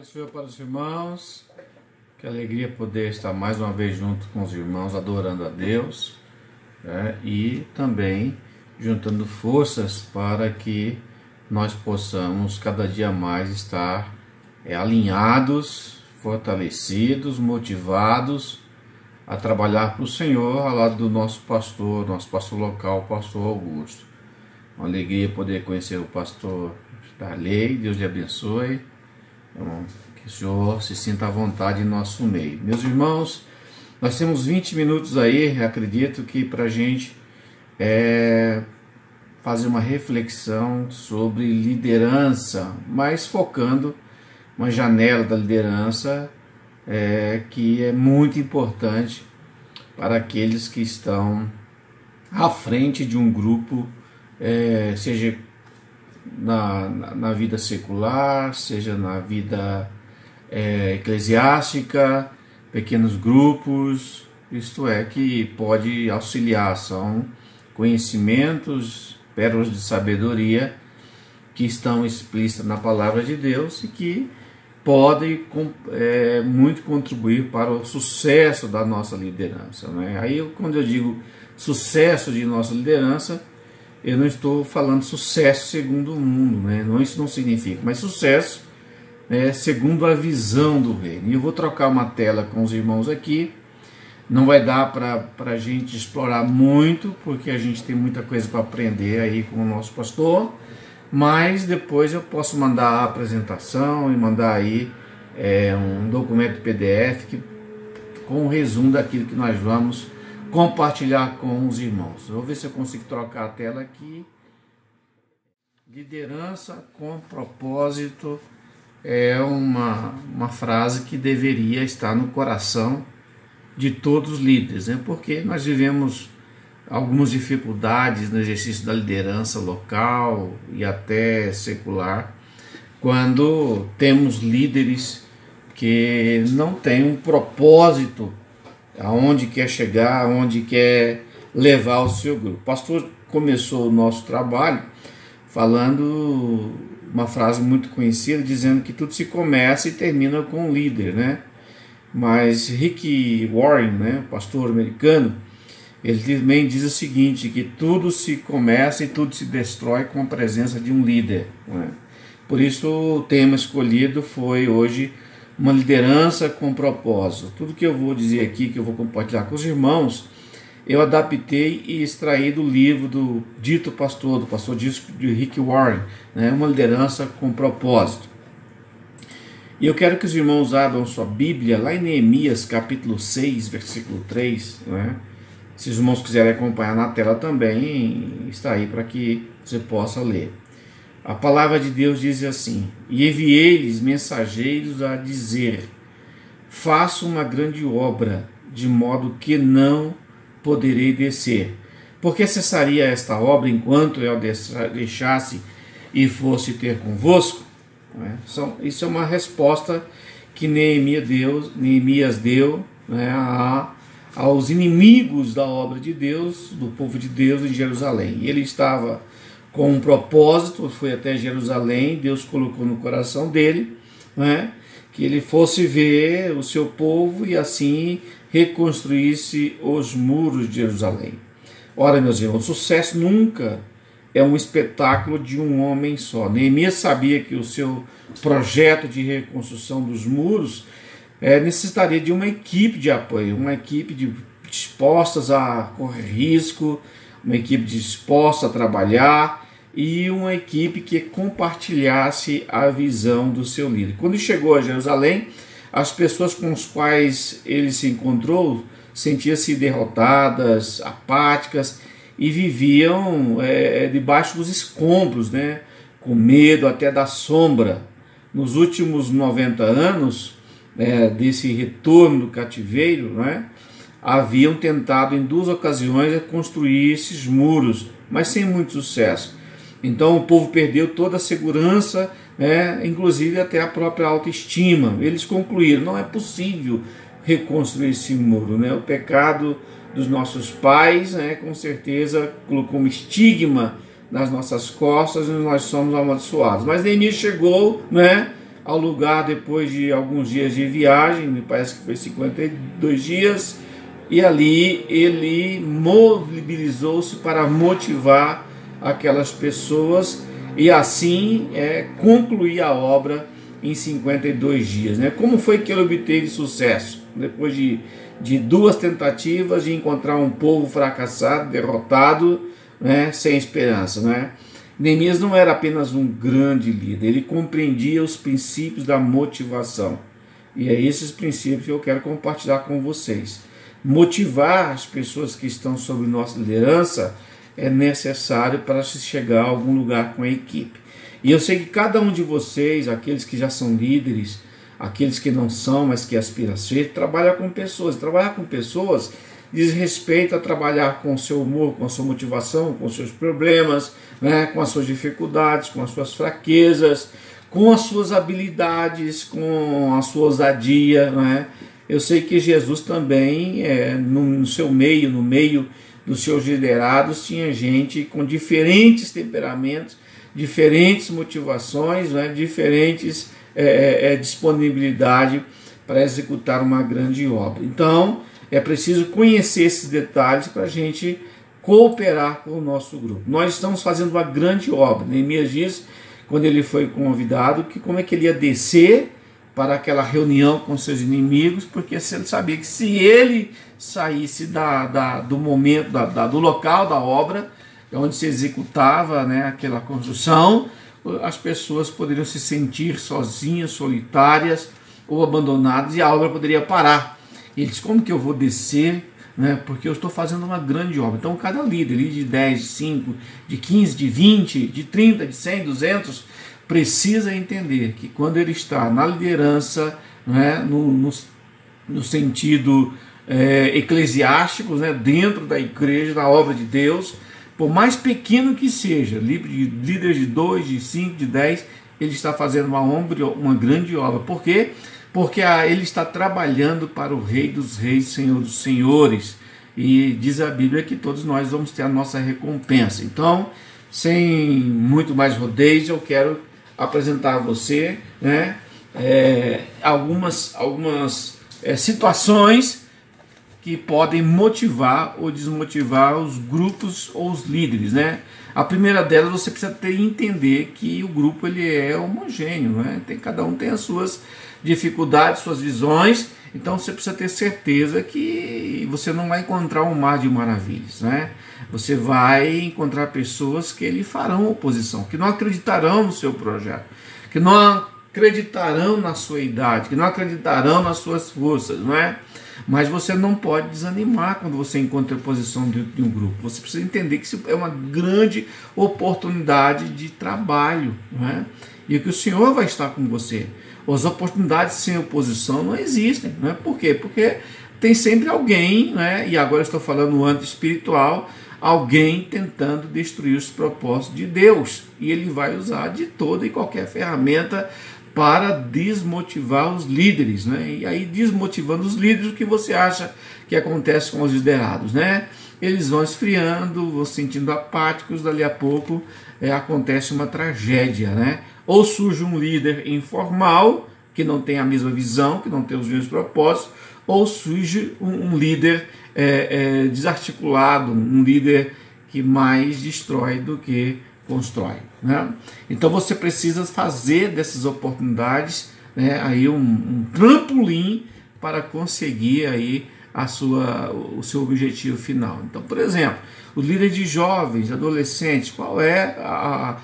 Do Senhor para os irmãos, que alegria poder estar mais uma vez junto com os irmãos, adorando a Deus né? e também juntando forças para que nós possamos cada dia mais estar é, alinhados, fortalecidos, motivados a trabalhar para o Senhor ao lado do nosso pastor, nosso pastor local, pastor Augusto. Uma alegria poder conhecer o pastor Darley, Deus lhe abençoe então, que o Senhor se sinta à vontade em nosso meio. Meus irmãos, nós temos 20 minutos aí, acredito que para a gente é, fazer uma reflexão sobre liderança, mas focando uma janela da liderança é, que é muito importante para aqueles que estão à frente de um grupo, é, seja na, na, vida secular, seja na vida é, eclesiástica, pequenos grupos, isto é, que pode auxiliar, são conhecimentos, pérolas de sabedoria que estão explícitas na palavra de Deus e que podem é, muito contribuir para o sucesso da nossa liderança. Né? Aí, quando eu digo sucesso de nossa liderança, eu não estou falando sucesso segundo o mundo, né? não, isso não significa, mas sucesso né, segundo a visão do reino. E eu vou trocar uma tela com os irmãos aqui, não vai dar para a gente explorar muito, porque a gente tem muita coisa para aprender aí com o nosso pastor, mas depois eu posso mandar a apresentação e mandar aí é, um documento PDF que, com um resumo daquilo que nós vamos compartilhar com os irmãos. vou ver se eu consigo trocar a tela aqui. Liderança com propósito é uma, uma frase que deveria estar no coração de todos os líderes, né? porque nós vivemos algumas dificuldades no exercício da liderança local e até secular, quando temos líderes que não têm um propósito aonde quer chegar, aonde quer levar o seu grupo. O pastor começou o nosso trabalho falando uma frase muito conhecida, dizendo que tudo se começa e termina com um líder, né? Mas Rick Warren, né, pastor americano, ele também diz o seguinte, que tudo se começa e tudo se destrói com a presença de um líder. Né? Por isso o tema escolhido foi hoje uma liderança com propósito. Tudo que eu vou dizer aqui, que eu vou compartilhar com os irmãos, eu adaptei e extraí do livro do dito pastor, do pastor de Rick Warren, né? uma liderança com propósito. E eu quero que os irmãos abram sua Bíblia lá em Neemias capítulo 6, versículo 3. Né? Se os irmãos quiserem acompanhar na tela também, está aí para que você possa ler. A palavra de Deus diz assim: E enviei-lhes mensageiros a dizer: Faço uma grande obra, de modo que não poderei descer. Porque cessaria esta obra enquanto eu deixasse e fosse ter convosco? É? Isso é uma resposta que Neemias deu, Neemias deu né, a, aos inimigos da obra de Deus, do povo de Deus em Jerusalém. Ele estava com um propósito, foi até Jerusalém, Deus colocou no coração dele, né, que ele fosse ver o seu povo e assim reconstruísse os muros de Jerusalém. Ora, meus irmãos, o sucesso nunca é um espetáculo de um homem só. Neemias sabia que o seu projeto de reconstrução dos muros é, necessitaria de uma equipe de apoio, uma equipe de, dispostas a correr risco, uma equipe disposta a trabalhar e uma equipe que compartilhasse a visão do seu líder. Quando chegou a Jerusalém, as pessoas com as quais ele se encontrou sentiam-se derrotadas, apáticas e viviam é, debaixo dos escombros, né? com medo até da sombra. Nos últimos 90 anos é, desse retorno do cativeiro, né? Haviam tentado em duas ocasiões construir esses muros, mas sem muito sucesso. Então o povo perdeu toda a segurança, né, inclusive até a própria autoestima. Eles concluíram: não é possível reconstruir esse muro. Né? O pecado dos nossos pais, né, com certeza, colocou um estigma nas nossas costas e nós somos amaldiçoados. Mas Neemias chegou né, ao lugar depois de alguns dias de viagem, me parece que foi 52 dias, e ali ele mobilizou-se para motivar aquelas pessoas e assim é, concluir a obra em 52 dias. Né? Como foi que ele obteve sucesso? Depois de, de duas tentativas de encontrar um povo fracassado, derrotado, né? sem esperança. Né? Neemias não era apenas um grande líder, ele compreendia os princípios da motivação. E é esses princípios que eu quero compartilhar com vocês. Motivar as pessoas que estão sob nossa liderança é necessário para se chegar a algum lugar com a equipe. E eu sei que cada um de vocês, aqueles que já são líderes, aqueles que não são, mas que aspiram a ser, trabalha com pessoas. Trabalhar com pessoas diz respeito a trabalhar com o seu humor, com a sua motivação, com os seus problemas, né, com as suas dificuldades, com as suas fraquezas, com as suas habilidades, com a sua ousadia. Né? Eu sei que Jesus também, é, no, no seu meio, no meio dos seus liderados, tinha gente com diferentes temperamentos, diferentes motivações, né, diferentes é, é, é, disponibilidade para executar uma grande obra. Então, é preciso conhecer esses detalhes para a gente cooperar com o nosso grupo. Nós estamos fazendo uma grande obra. Neemias diz, quando ele foi convidado, que como é que ele ia descer para aquela reunião com seus inimigos, porque ele sabia que se ele saísse da, da do momento, da, da, do local da obra, onde se executava né, aquela construção, as pessoas poderiam se sentir sozinhas, solitárias ou abandonadas e a obra poderia parar. E ele disse: Como que eu vou descer? Né, porque eu estou fazendo uma grande obra. Então, cada líder, líder de 10, de 5, de 15, de 20, de 30, de 100, 200, precisa entender que quando ele está na liderança, né, no, no, no sentido é, eclesiástico, né, dentro da igreja, da obra de Deus, por mais pequeno que seja, líder de 2, de 5, de 10, ele está fazendo uma, ombra, uma grande obra. Por quê? Porque ele está trabalhando para o Rei dos Reis, Senhor dos Senhores. E diz a Bíblia que todos nós vamos ter a nossa recompensa. Então, sem muito mais rodeios, eu quero apresentar a você né, é, algumas, algumas é, situações que podem motivar ou desmotivar os grupos ou os líderes, né? A primeira delas você precisa ter entender que o grupo ele é homogêneo, né? Tem cada um tem as suas dificuldades, suas visões, então você precisa ter certeza que você não vai encontrar um mar de maravilhas, né? Você vai encontrar pessoas que lhe farão oposição, que não acreditarão no seu projeto, que não acreditarão na sua idade, que não acreditarão nas suas forças, não é? Mas você não pode desanimar quando você encontra a posição de, de, um grupo. Você precisa entender que isso é uma grande oportunidade de trabalho. Não é? E que o Senhor vai estar com você. As oportunidades sem oposição não existem. Não é? Por quê? Porque tem sempre alguém, né? e agora estou falando âmbito espiritual, alguém tentando destruir os propósitos de Deus. E ele vai usar de toda e qualquer ferramenta para desmotivar os líderes, né? E aí desmotivando os líderes, o que você acha que acontece com os liderados, né? Eles vão esfriando, vão se sentindo apáticos, dali a pouco é, acontece uma tragédia, né? Ou surge um líder informal que não tem a mesma visão, que não tem os mesmos propósitos, ou surge um, um líder é, é, desarticulado, um líder que mais destrói do que constrói. Né? Então você precisa fazer dessas oportunidades né, aí um, um trampolim para conseguir aí a sua, o seu objetivo final. Então, por exemplo, o líder de jovens, adolescentes, qual é a,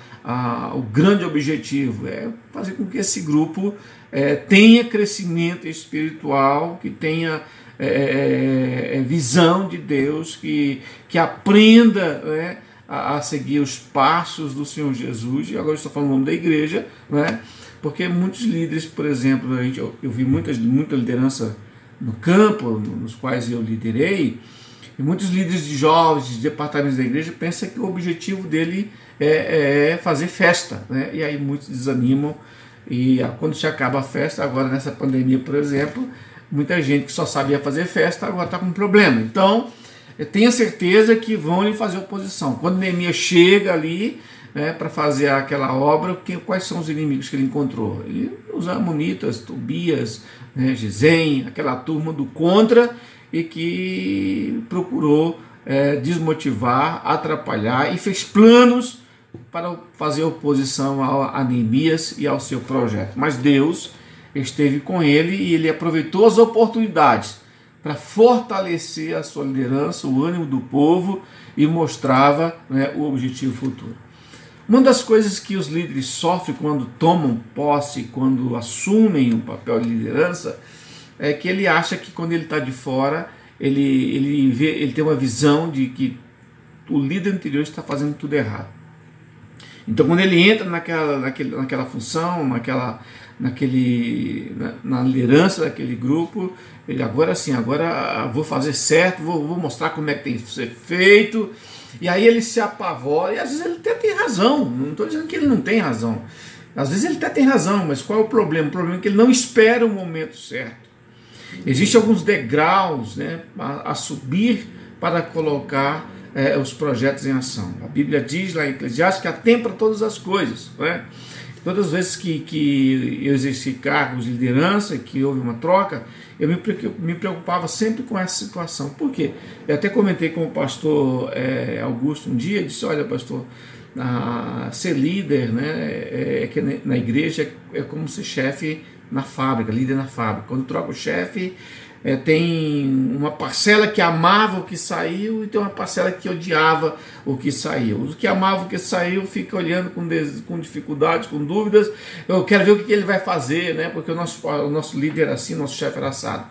o grande objetivo? É fazer com que esse grupo é, tenha crescimento espiritual, que tenha é, é, é visão de Deus, que, que aprenda né, a, a, seguir os passos do Senhor Jesus, e agora estou falando o nome da igreja, né? porque muitos líderes, por exemplo, a gente, eu, eu vi muitas, muita liderança no campo, nos quais eu liderei, e muitos líderes de jovens, de departamentos da igreja, pensam que o objetivo dele é, é fazer festa, né? e aí muitos desanimam, e quando se acaba a festa, agora nessa pandemia, por exemplo, muita gente que só sabia fazer festa agora está com problema. Então, tenha certeza que vão lhe fazer oposição. Quando Neemias chega ali, né, para fazer aquela obra, que, quais são os inimigos que ele encontrou? Ele, os Amonitas, Tobias, né, Gesem, aquela turma do contra, e que procurou é, desmotivar, atrapalhar e fez planos para fazer oposição a Neemias e ao seu projeto. Mas Deus esteve com ele e ele aproveitou as oportunidades para fortalecer a sua liderança, o ânimo do povo e mostrava né, o objetivo futuro. Uma das coisas que os líderes sofrem quando tomam posse, quando assumem um papel de liderança, é que ele acha que quando ele está de fora, ele, ele, vê, ele tem uma visão de que o líder anterior está fazendo tudo errado. Então, quando ele entra naquela, naquela, naquela função, naquela, naquele, na, na, liderança daquele grupo, ele agora sim, agora vou fazer certo, vou, vou, mostrar como é que tem que ser feito. E aí ele se apavora, e às vezes ele até tem razão, não estou dizendo que ele não tem razão. Às vezes ele até tem razão, mas qual é o problema? O problema é que ele não espera o momento certo. Existem alguns degraus né, a, a subir para colocar é, os projetos em ação. A Bíblia diz lá em Eclesiastes que há tempo para todas as coisas. Né? Todas as vezes que, que eu exerci cargos de liderança, que houve uma troca, eu me preocupava sempre com essa situação. Por quê? Eu até comentei com o pastor é, Augusto um dia, disse, olha pastor, a, ser líder né, é, é que na igreja é como ser chefe na fábrica, líder na fábrica. Quando troca o chefe, é, tem uma parcela que amava o que saiu e tem uma parcela que odiava o que saiu. Os que amavam o que saiu fica olhando com, com dificuldades, com dúvidas. Eu quero ver o que ele vai fazer, né? Porque o nosso, o nosso líder era assim, nosso chefe era assado.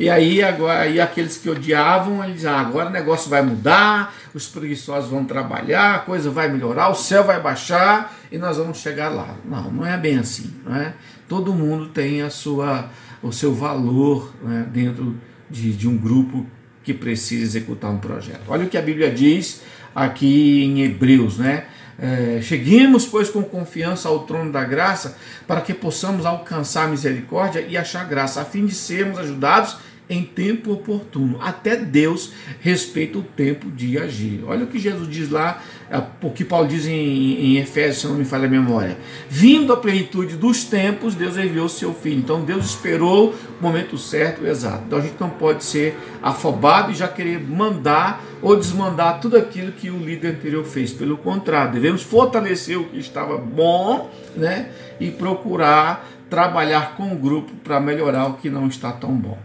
E aí, agora, aí aqueles que odiavam, eles ah, agora o negócio vai mudar, os preguiçosos vão trabalhar, a coisa vai melhorar, o céu vai baixar e nós vamos chegar lá. Não, não é bem assim. Não é? Todo mundo tem a sua o seu valor né, dentro de, de um grupo que precisa executar um projeto. Olha o que a Bíblia diz aqui em Hebreus, né? É, cheguemos, pois, com confiança ao trono da graça, para que possamos alcançar misericórdia e achar graça, a fim de sermos ajudados em tempo oportuno. Até Deus respeita o tempo de agir. Olha o que Jesus diz lá, é, o que Paulo diz em, em Efésios, se não me falha a memória. Vindo a plenitude dos tempos, Deus enviou seu filho. Então Deus esperou o momento certo e exato. Então a gente não pode ser afobado e já querer mandar ou desmandar tudo aquilo que o líder anterior fez. Pelo contrário, devemos fortalecer o que estava bom, né? E procurar trabalhar com o grupo para melhorar o que não está tão bom.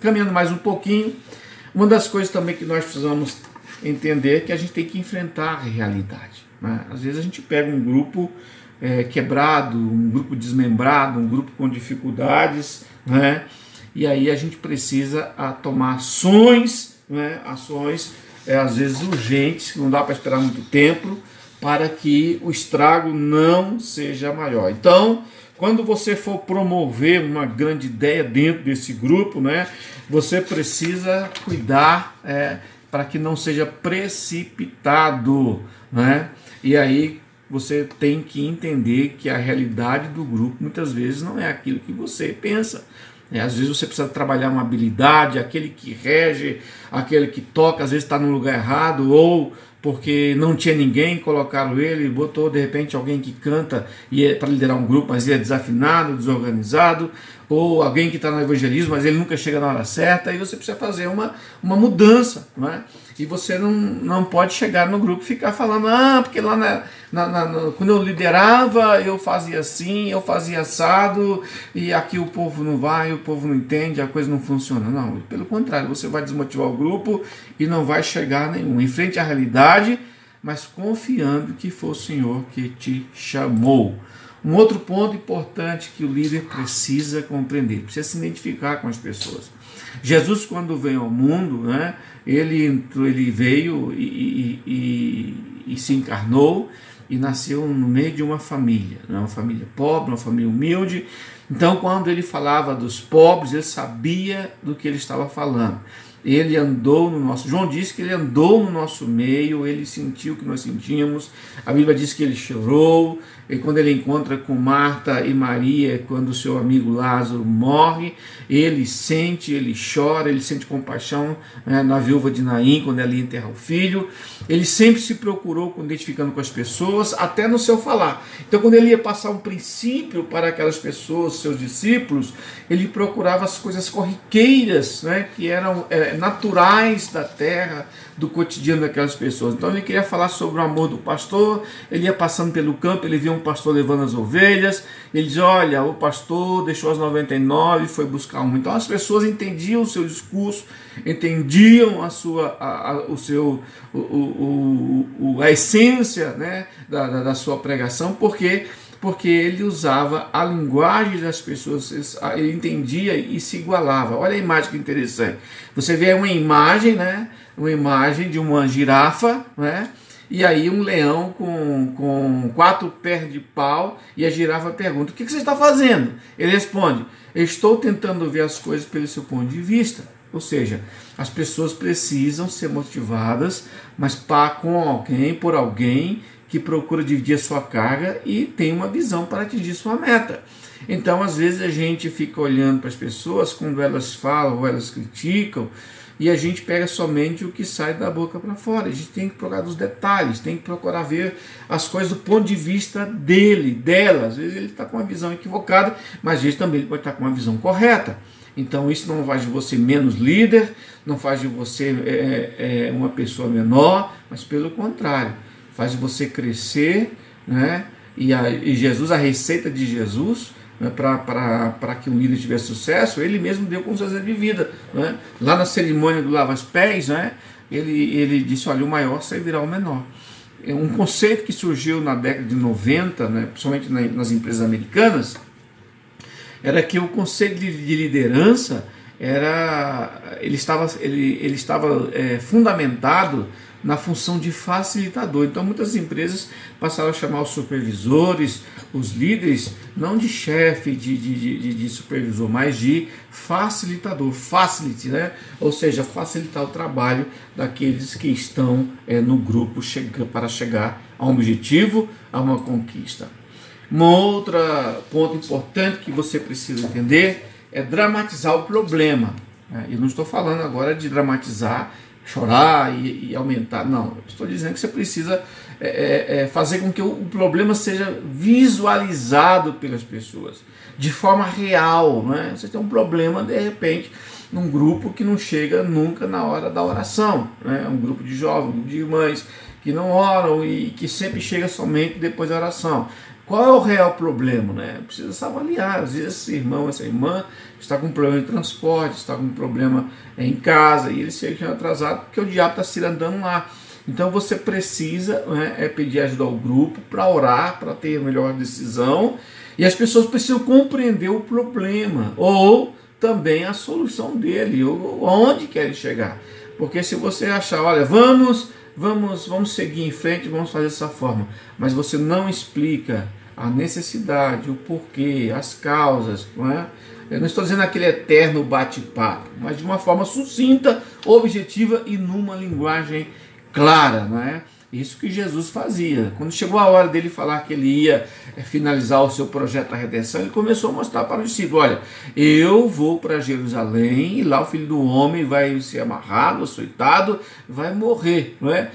Caminhando mais um pouquinho, uma das coisas também que nós precisamos entender é que a gente tem que enfrentar a realidade. Né? Às vezes a gente pega um grupo é, quebrado, um grupo desmembrado, um grupo com dificuldades, né? e aí a gente precisa a, tomar ações, né? ações é, às vezes urgentes, não dá para esperar muito tempo, para que o estrago não seja maior. Então, quando você for promover uma grande ideia dentro desse grupo, né, você precisa cuidar é, para que não seja precipitado. Né? E aí você tem que entender que a realidade do grupo muitas vezes não é aquilo que você pensa. É, às vezes você precisa trabalhar uma habilidade, aquele que rege, aquele que toca, às vezes está no lugar errado, ou porque não tinha ninguém, colocaram ele, botou de repente alguém que canta e é para liderar um grupo, mas ele é desafinado, desorganizado, ou alguém que está no evangelismo, mas ele nunca chega na hora certa, e você precisa fazer uma, uma mudança, não é? E você não, não pode chegar no grupo e ficar falando, ah, porque lá na, na, na, quando eu liderava, eu fazia assim, eu fazia assado, e aqui o povo não vai, o povo não entende, a coisa não funciona. Não, pelo contrário, você vai desmotivar o grupo e não vai chegar nenhum. Em frente à realidade, mas confiando que foi o Senhor que te chamou. Um outro ponto importante que o líder precisa compreender, precisa se identificar com as pessoas. Jesus, quando veio ao mundo, né, ele, ele veio e, e, e, e se encarnou e nasceu no meio de uma família, né, uma família pobre, uma família humilde. Então, quando ele falava dos pobres, ele sabia do que ele estava falando ele andou no nosso. João disse que ele andou no nosso meio, ele sentiu o que nós sentimos. A Bíblia diz que ele chorou, e quando ele encontra com Marta e Maria, quando seu amigo Lázaro morre, ele sente, ele chora, ele sente compaixão né, na viúva de Naim, quando ela ia enterrar o filho. Ele sempre se procurou identificando com as pessoas, até no seu falar. Então, quando ele ia passar um princípio para aquelas pessoas, seus discípulos, ele procurava as coisas corriqueiras, né, que eram é, naturais da terra, do cotidiano daquelas pessoas. Então ele queria falar sobre o amor do pastor, ele ia passando pelo campo, ele via um pastor levando as ovelhas, ele dizia, olha, o pastor deixou as 99 e foi buscar uma. Então as pessoas entendiam o seu discurso, entendiam a sua, a, a o seu, o, o, o, a essência né, da, da, da sua pregação, porque porque ele usava a linguagem das pessoas, ele entendia e se igualava. Olha a imagem que interessante. Você vê uma imagem, né? Uma imagem de uma girafa, né? E aí um leão com, com quatro pés de pau e a girafa pergunta: O que, que você está fazendo? Ele responde: Estou tentando ver as coisas pelo seu ponto de vista. Ou seja, as pessoas precisam ser motivadas, mas para com alguém, por alguém que procura dividir a sua carga e tem uma visão para atingir sua meta. Então, às vezes, a gente fica olhando para as pessoas quando elas falam ou elas criticam e a gente pega somente o que sai da boca para fora. A gente tem que procurar dos detalhes, tem que procurar ver as coisas do ponto de vista dele, dela. Às vezes ele está com uma visão equivocada, mas às vezes também ele pode estar com uma visão correta. Então isso não faz de você menos líder, não faz de você é, é, uma pessoa menor, mas pelo contrário faz você crescer, né? E, a, e Jesus, a receita de Jesus, né, para que um líder tivesse sucesso, ele mesmo deu com seu de vida. Né? Lá na cerimônia do lava os pés, né, ele, ele disse: olha, o maior servirá o menor. É um conceito que surgiu na década de 90, né, principalmente nas empresas americanas, era que o conceito de, de liderança era ele estava, ele, ele estava é, fundamentado na função de facilitador. Então, muitas empresas passaram a chamar os supervisores, os líderes, não de chefe, de, de, de, de, supervisor, mas de facilitador, facility, né? ou seja, facilitar o trabalho daqueles que estão é, no grupo para chegar a um objetivo, a uma conquista. Um outro ponto importante que você precisa entender é dramatizar o problema. Né? Eu não estou falando agora de dramatizar chorar e, e, aumentar. Não, estou dizendo que você precisa é, é, é, fazer com que o, problema seja visualizado pelas pessoas de forma real. Né? Você tem um problema, de repente, num grupo que não chega nunca na hora da oração. Né? Um grupo de jovens, de irmãs que não oram e que sempre chega somente depois da oração. Qual é o real problema? Né? Precisa se avaliar. Às vezes esse irmão, essa irmã está com problema de transporte, está com problema em casa e ele chega atrasado porque o diabo está se andando lá. Então você precisa né, é pedir ajuda ao grupo para orar, para ter a melhor decisão. E as pessoas precisam compreender o problema ou também a solução dele, ou onde querem chegar. Porque se você achar, olha, vamos, vamos, vamos seguir em frente, vamos fazer dessa forma, mas você não explica a necessidade, o porquê, as causas, não é? Eu não estou dizendo aquele eterno bate-papo, mas de uma forma sucinta, objetiva e numa linguagem clara, não é? Isso que Jesus fazia. Quando chegou a hora dele falar que ele ia eh, finalizar o seu projeto da redenção, ele começou a mostrar para os discípulos: olha, eu vou para Jerusalém e lá o filho do homem vai ser amarrado, açoitado, vai morrer. Não, é?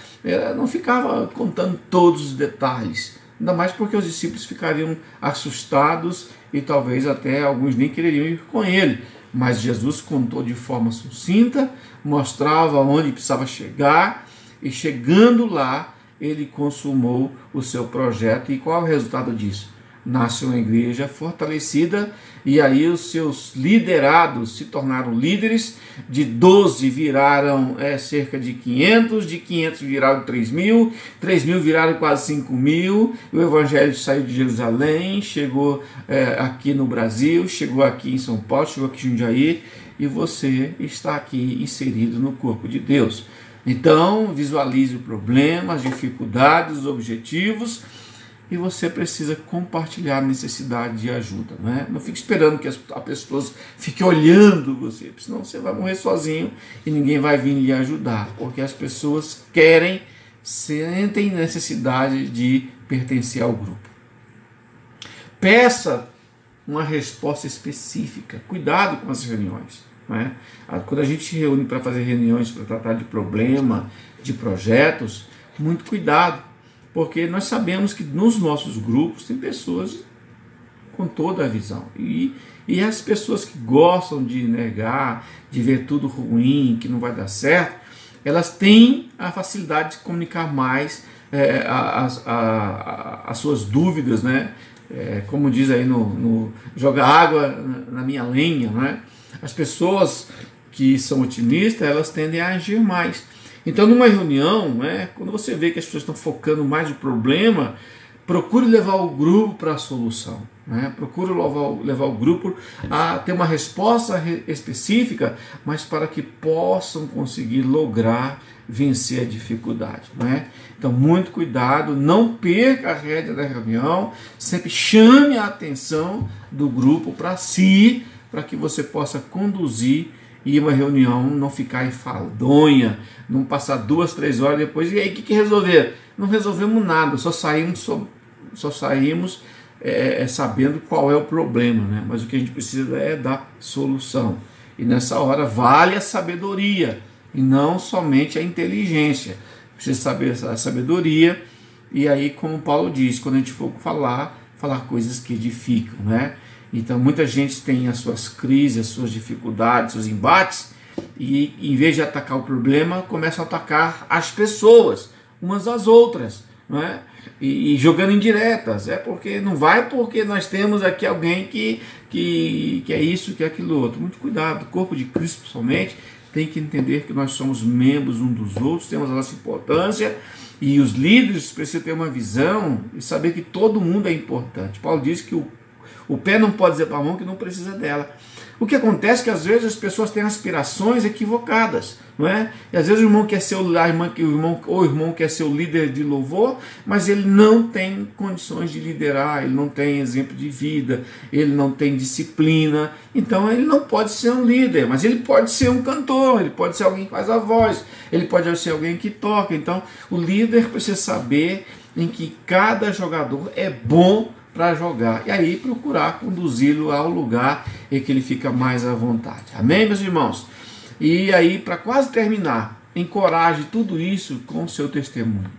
não ficava contando todos os detalhes Ainda mais porque os discípulos ficariam assustados e talvez até alguns nem quereriam ir com ele. Mas Jesus contou de forma sucinta, mostrava onde precisava chegar e chegando lá, ele consumou o seu projeto. E qual é o resultado disso? nasce uma igreja fortalecida e aí os seus liderados se tornaram líderes, de 12 viraram é, cerca de 500, de 500 viraram 3 mil, 3 mil viraram quase 5 mil, o evangelho saiu de Jerusalém, chegou é, aqui no Brasil, chegou aqui em São Paulo, chegou aqui em Jundiaí. E você está aqui inserido no corpo de Deus. Então, visualize o problema, as dificuldades, os objetivos, e você precisa compartilhar a necessidade de ajuda. Não, é? não fique esperando que as pessoas fiquem olhando você, senão você vai morrer sozinho e ninguém vai vir lhe ajudar, porque as pessoas querem, sentem necessidade de pertencer ao grupo. peça uma resposta específica. Cuidado com as reuniões. Né? Quando a gente se reúne para fazer reuniões para tratar de problema, de projetos, muito cuidado, porque nós sabemos que nos nossos grupos tem pessoas com toda a visão. E, e as pessoas que gostam de negar, de ver tudo ruim, que não vai dar certo, elas têm a facilidade de comunicar mais é, as, a, as suas dúvidas, né? É, como diz aí no, no joga água na minha lenha, né? As pessoas que são otimistas, elas tendem a agir mais. Então, numa reunião, né, quando você vê que as pessoas estão focando mais no problema, procure levar o grupo para a solução. Né? Procure levar, levar o grupo a ter uma resposta específica, mas para que possam conseguir lograr vencer a dificuldade. Né? Então, muito cuidado, não perca a rédea da reunião, sempre chame a atenção do grupo para si, para que você possa conduzir e uma reunião não ficar enfadonha, não passar duas, três horas depois, e aí o que, que resolver? Não resolvemos nada, só saímos, só, só saímos é, é, sabendo qual é o problema, né? mas o que a gente precisa é da solução. E nessa hora vale a sabedoria e não somente a inteligência. Precisa saber a sabedoria, e aí, como Paulo diz, quando a gente for falar, falar coisas que edificam, né? Então, muita gente tem as suas crises, as suas dificuldades, seus embates, e em vez de atacar o problema, começa a atacar as pessoas, umas às outras, não é? E, e, jogando indiretas. É porque não vai porque nós temos aqui alguém que, que, que é isso, que é aquilo outro. Muito cuidado, o corpo de Cristo, principalmente, tem que entender que nós somos membros um dos outros, temos a nossa importância e os líderes precisam ter uma visão e saber que todo mundo é importante. Paulo diz que o o pé não pode dizer para a mão que não precisa dela. O que acontece é que às vezes as pessoas têm aspirações equivocadas, não é? E às vezes o irmão quer ser o, a irmã, o irmão, ou o irmão quer ser o líder de louvor, mas ele não tem condições de liderar, ele não tem exemplo de vida, ele não tem disciplina, então ele não pode ser um líder, mas ele pode ser um cantor, ele pode ser alguém que faz a voz, ele pode ser alguém que toca. Então o líder precisa saber em que cada jogador é bom para jogar. E aí procurar conduzi-lo ao lugar em que ele fica mais à vontade. Amém, meus irmãos? E aí, para quase terminar, encoraje tudo isso com o seu testemunho.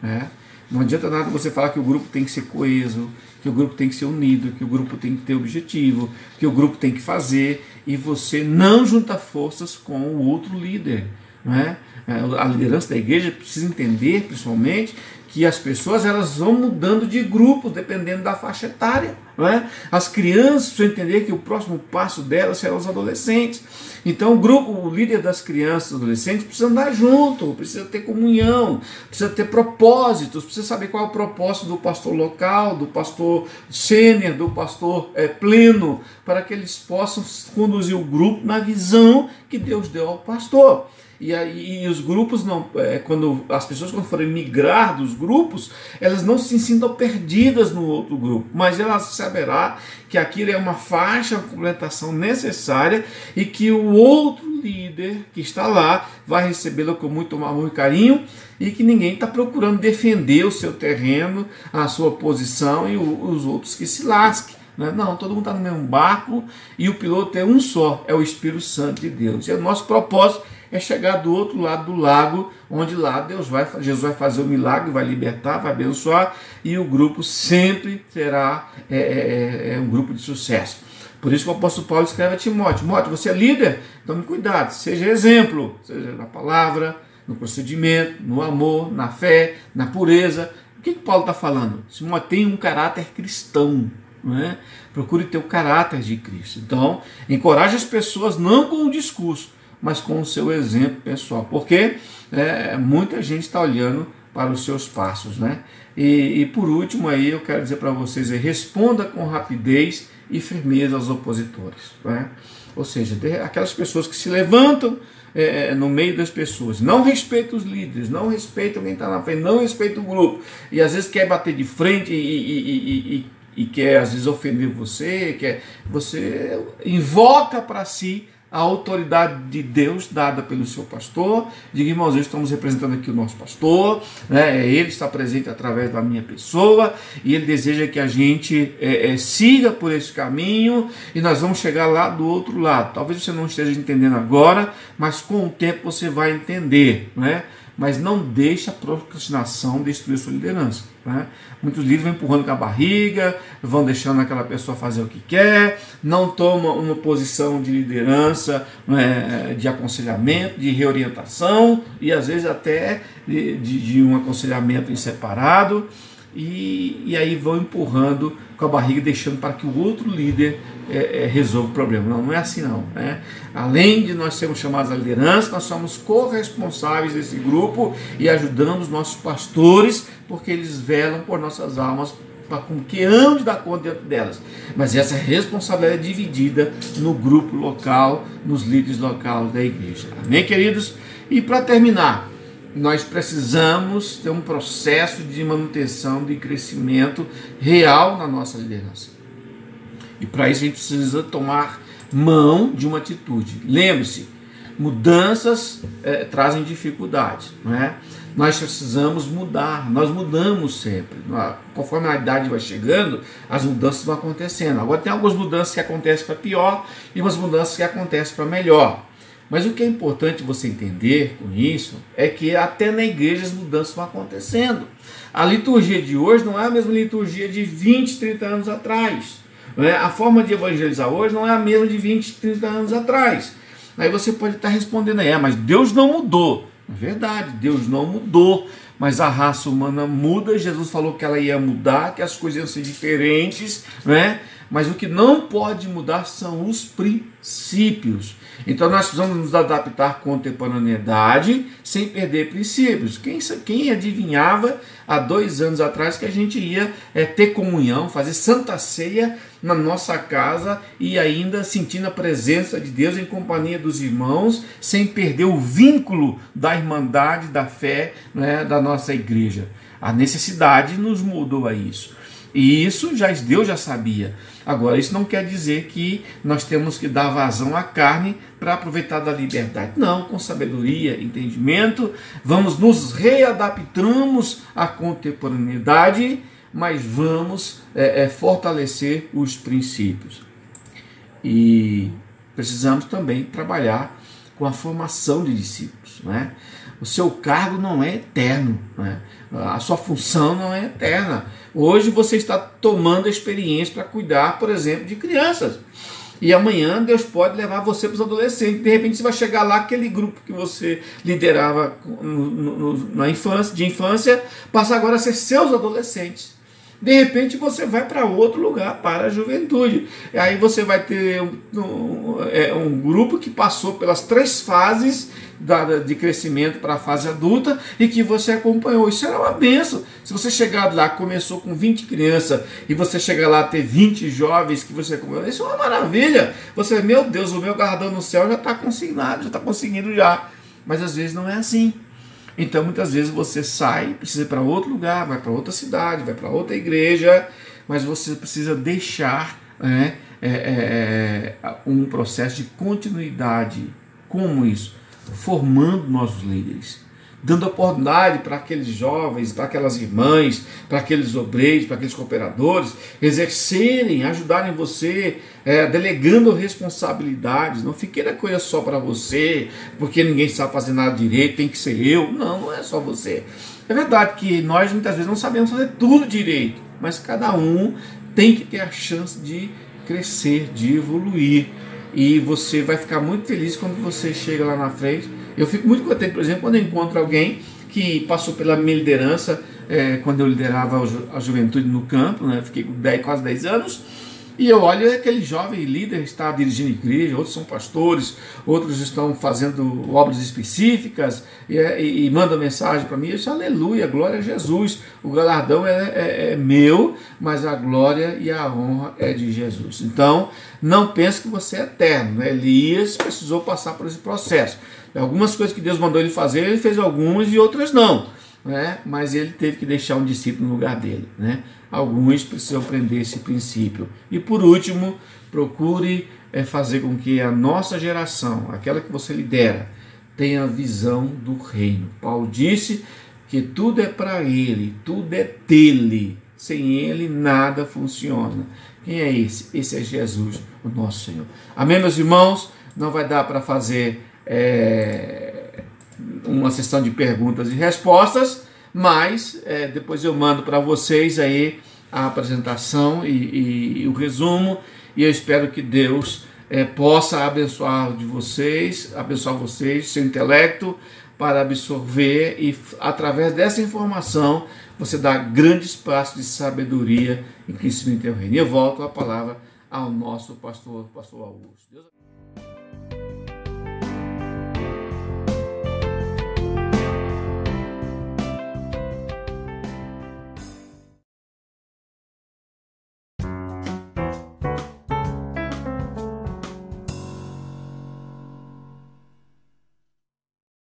Né? Não adianta nada você falar que o grupo tem que ser coeso, que o grupo tem que ser unido, que o grupo tem que ter objetivo, que o grupo tem que fazer, e você não junta forças com o outro líder. Não é? A liderança da igreja precisa entender, principalmente, que as pessoas elas vão mudando de grupo dependendo da faixa etária. É? As crianças precisam entender que o próximo passo delas serão os adolescentes. Então o grupo, o líder das crianças e adolescentes precisa andar junto, precisa ter comunhão, precisa ter propósitos, precisa saber qual é o propósito do pastor local, do pastor sênior, do pastor é, pleno, para que eles possam conduzir o grupo na visão que Deus deu ao pastor. E, aí, e os grupos não, é, quando as pessoas quando forem migrar dos grupos, elas não se sintam perdidas no outro grupo, mas elas saberá que aquilo é uma faixa, uma complementação necessária e que o outro líder que está lá vai recebê-la com muito amor e carinho e que ninguém está procurando defender o seu terreno, a sua posição e o, os outros que se lasquem. Né? Não, todo mundo está no mesmo barco e o piloto é um só, é o Espírito Santo de Deus. E o nosso propósito é chegar do outro lado do lago, onde lá Deus vai, Jesus vai fazer o milagre, vai libertar, vai abençoar, e o grupo sempre será é, é, é, é um grupo de sucesso. Por isso que o apóstolo Paulo escreve a Timóteo: Timóteo, você é líder? Tome cuidado, seja exemplo, seja na palavra, no procedimento, no amor, na fé, na pureza. O que, que Paulo está falando? Timóteo tem um caráter cristão. Não é? Procure ter o caráter de Cristo. Então, encoraje as pessoas não com o discurso, mas com o seu exemplo pessoal, porque é, muita gente está olhando para os seus passos, né? E, e por último aí eu quero dizer para vocês, é, responda com rapidez e firmeza aos opositores, né? Ou seja, aquelas pessoas que se levantam é, é, no meio das pessoas, não respeita os líderes, não respeita quem está na frente, não respeita o grupo, e às vezes quer bater de frente e, e, e, e quer às vezes ofender você, quer, você invoca para si a autoridade de Deus dada pelo seu pastor. Diga, irmãos, estamos representando aqui o nosso pastor, né? ele está presente através da minha pessoa e ele deseja que a gente é, é, siga por esse caminho e nós vamos chegar lá do outro lado. Talvez você não esteja entendendo agora, mas com o tempo você vai entender, né? Mas não deixe a procrastinação destruir sua liderança. Né? Muitos líderes vão empurrando com a barriga, vão deixando aquela pessoa fazer o que quer, não tomam uma posição de liderança, né, de aconselhamento, de reorientação e às vezes até de, de, de um aconselhamento em separado e, e aí vão empurrando com a barriga, deixando para que o outro líder é, é, resolva o problema. Não, não é assim não. Né? Além de nós sermos chamados à liderança, nós somos corresponsáveis desse grupo e ajudamos os nossos pastores, porque eles velam por nossas almas para com que ande dar conta dentro delas. Mas essa responsabilidade é dividida no grupo local, nos líderes locais da igreja. Amém, queridos? E para terminar, nós precisamos ter um processo de manutenção de crescimento real na nossa liderança. E para isso a gente precisa tomar mão de uma atitude. Lembre-se, mudanças é, trazem dificuldades, não é? Nós precisamos mudar, nós mudamos sempre. Conforme a idade vai chegando, as mudanças vão acontecendo. Agora tem algumas mudanças que acontecem para pior e umas mudanças que acontecem para melhor. Mas o que é importante você entender com isso é que até na igreja as mudanças vão acontecendo. A liturgia de hoje não é a mesma liturgia de 20, 30 anos atrás. É? A forma de evangelizar hoje não é a mesma de 20, 30 anos atrás. Aí você pode estar respondendo é, mas Deus não mudou. É verdade, Deus não mudou, mas a raça humana muda. Jesus falou que ela ia mudar, que as coisas iam ser diferentes, né? Mas o que não pode mudar são os princípios. Então nós precisamos nos adaptar à contemporaneidade sem perder princípios. Quem, quem adivinhava há dois anos atrás que a gente ia é, ter comunhão, fazer santa ceia na nossa casa e ainda sentindo a presença de Deus em companhia dos irmãos, sem perder o vínculo da irmandade, da fé né, da nossa igreja. A necessidade nos mudou a isso. E isso já Deus já sabia. Agora, isso não quer dizer que nós temos que dar vazão à carne para aproveitar da liberdade. Não, com sabedoria, entendimento, vamos nos readaptamos à contemporaneidade, mas vamos é, é, fortalecer os princípios. E precisamos também trabalhar com a formação de discípulos. Não é? O seu cargo não é eterno, não é? a sua função não é eterna. Hoje você está tomando experiência para cuidar, por exemplo, de crianças. E amanhã Deus pode levar você para os adolescentes. De repente você vai chegar lá, aquele grupo que você liderava no, no, na infância, de infância, passa agora a ser seus adolescentes. De repente você vai para outro lugar, para a juventude. E aí você vai ter um, um, é, um grupo que passou pelas três fases da, de crescimento para a fase adulta e que você acompanhou. Isso era uma benção. Se você chegar lá, começou com 20 crianças e você chegar lá ter 20 jovens que você acompanhou, isso é uma maravilha. Você, meu Deus, o meu guardão no céu já está consignado, já está conseguindo já. Mas às vezes não é assim. Então muitas vezes você sai, precisa ir para outro lugar, vai para outra cidade, vai para outra igreja, mas você precisa deixar né, é, é, é, um processo de continuidade. Como isso? formando nossos líderes, dando oportunidade para aqueles jovens, para aquelas irmãs, para aqueles obreiros, para aqueles cooperadores, exercerem, ajudarem você, é, delegando responsabilidades. Não fique a coisa só para você, porque ninguém sabe fazer nada direito, tem que ser eu. Não, não é só você. É verdade que nós muitas vezes não sabemos fazer tudo direito, mas cada um tem que ter a chance de crescer, de evoluir e você vai ficar muito feliz quando você chega lá na frente. Eu fico muito contente, por exemplo, quando eu encontro alguém que passou pela minha liderança, é, quando eu liderava a juventude no campo, né? fiquei com 10, quase 10 anos, e eu olho aquele jovem líder está dirigindo igreja, outros são pastores, outros estão fazendo obras específicas e, é, e, e mensagem para mim. Eu disse, aleluia, glória a Jesus. O galardão é, é, é, meu, mas a glória e a honra é de Jesus. Então, não pense que você é eterno. Né? Elias precisou passar por esse processo. Algumas coisas que Deus mandou ele fazer, ele fez algumas e outras não. Né? Mas ele teve que deixar um discípulo no lugar dele. Né? Alguns precisam aprender esse princípio. E por último, procure é fazer com que a nossa geração, aquela que você lidera, tenha a visão do reino. Paulo disse que tudo é para ele, tudo é dele. Sem ele nada funciona. Quem é esse? Esse é Jesus, o nosso Senhor. Amém, meus irmãos? Não vai dar para fazer é, uma sessão de perguntas e respostas, mas é, depois eu mando para vocês aí a apresentação e, e, e, o resumo, e eu espero que Deus é, possa abençoar de vocês, abençoar vocês, seu intelecto, para absorver e através dessa informação você dá grande espaço de sabedoria e crescimento ao reino. E eu volto a palavra ao nosso pastor, pastor Augusto. Deus...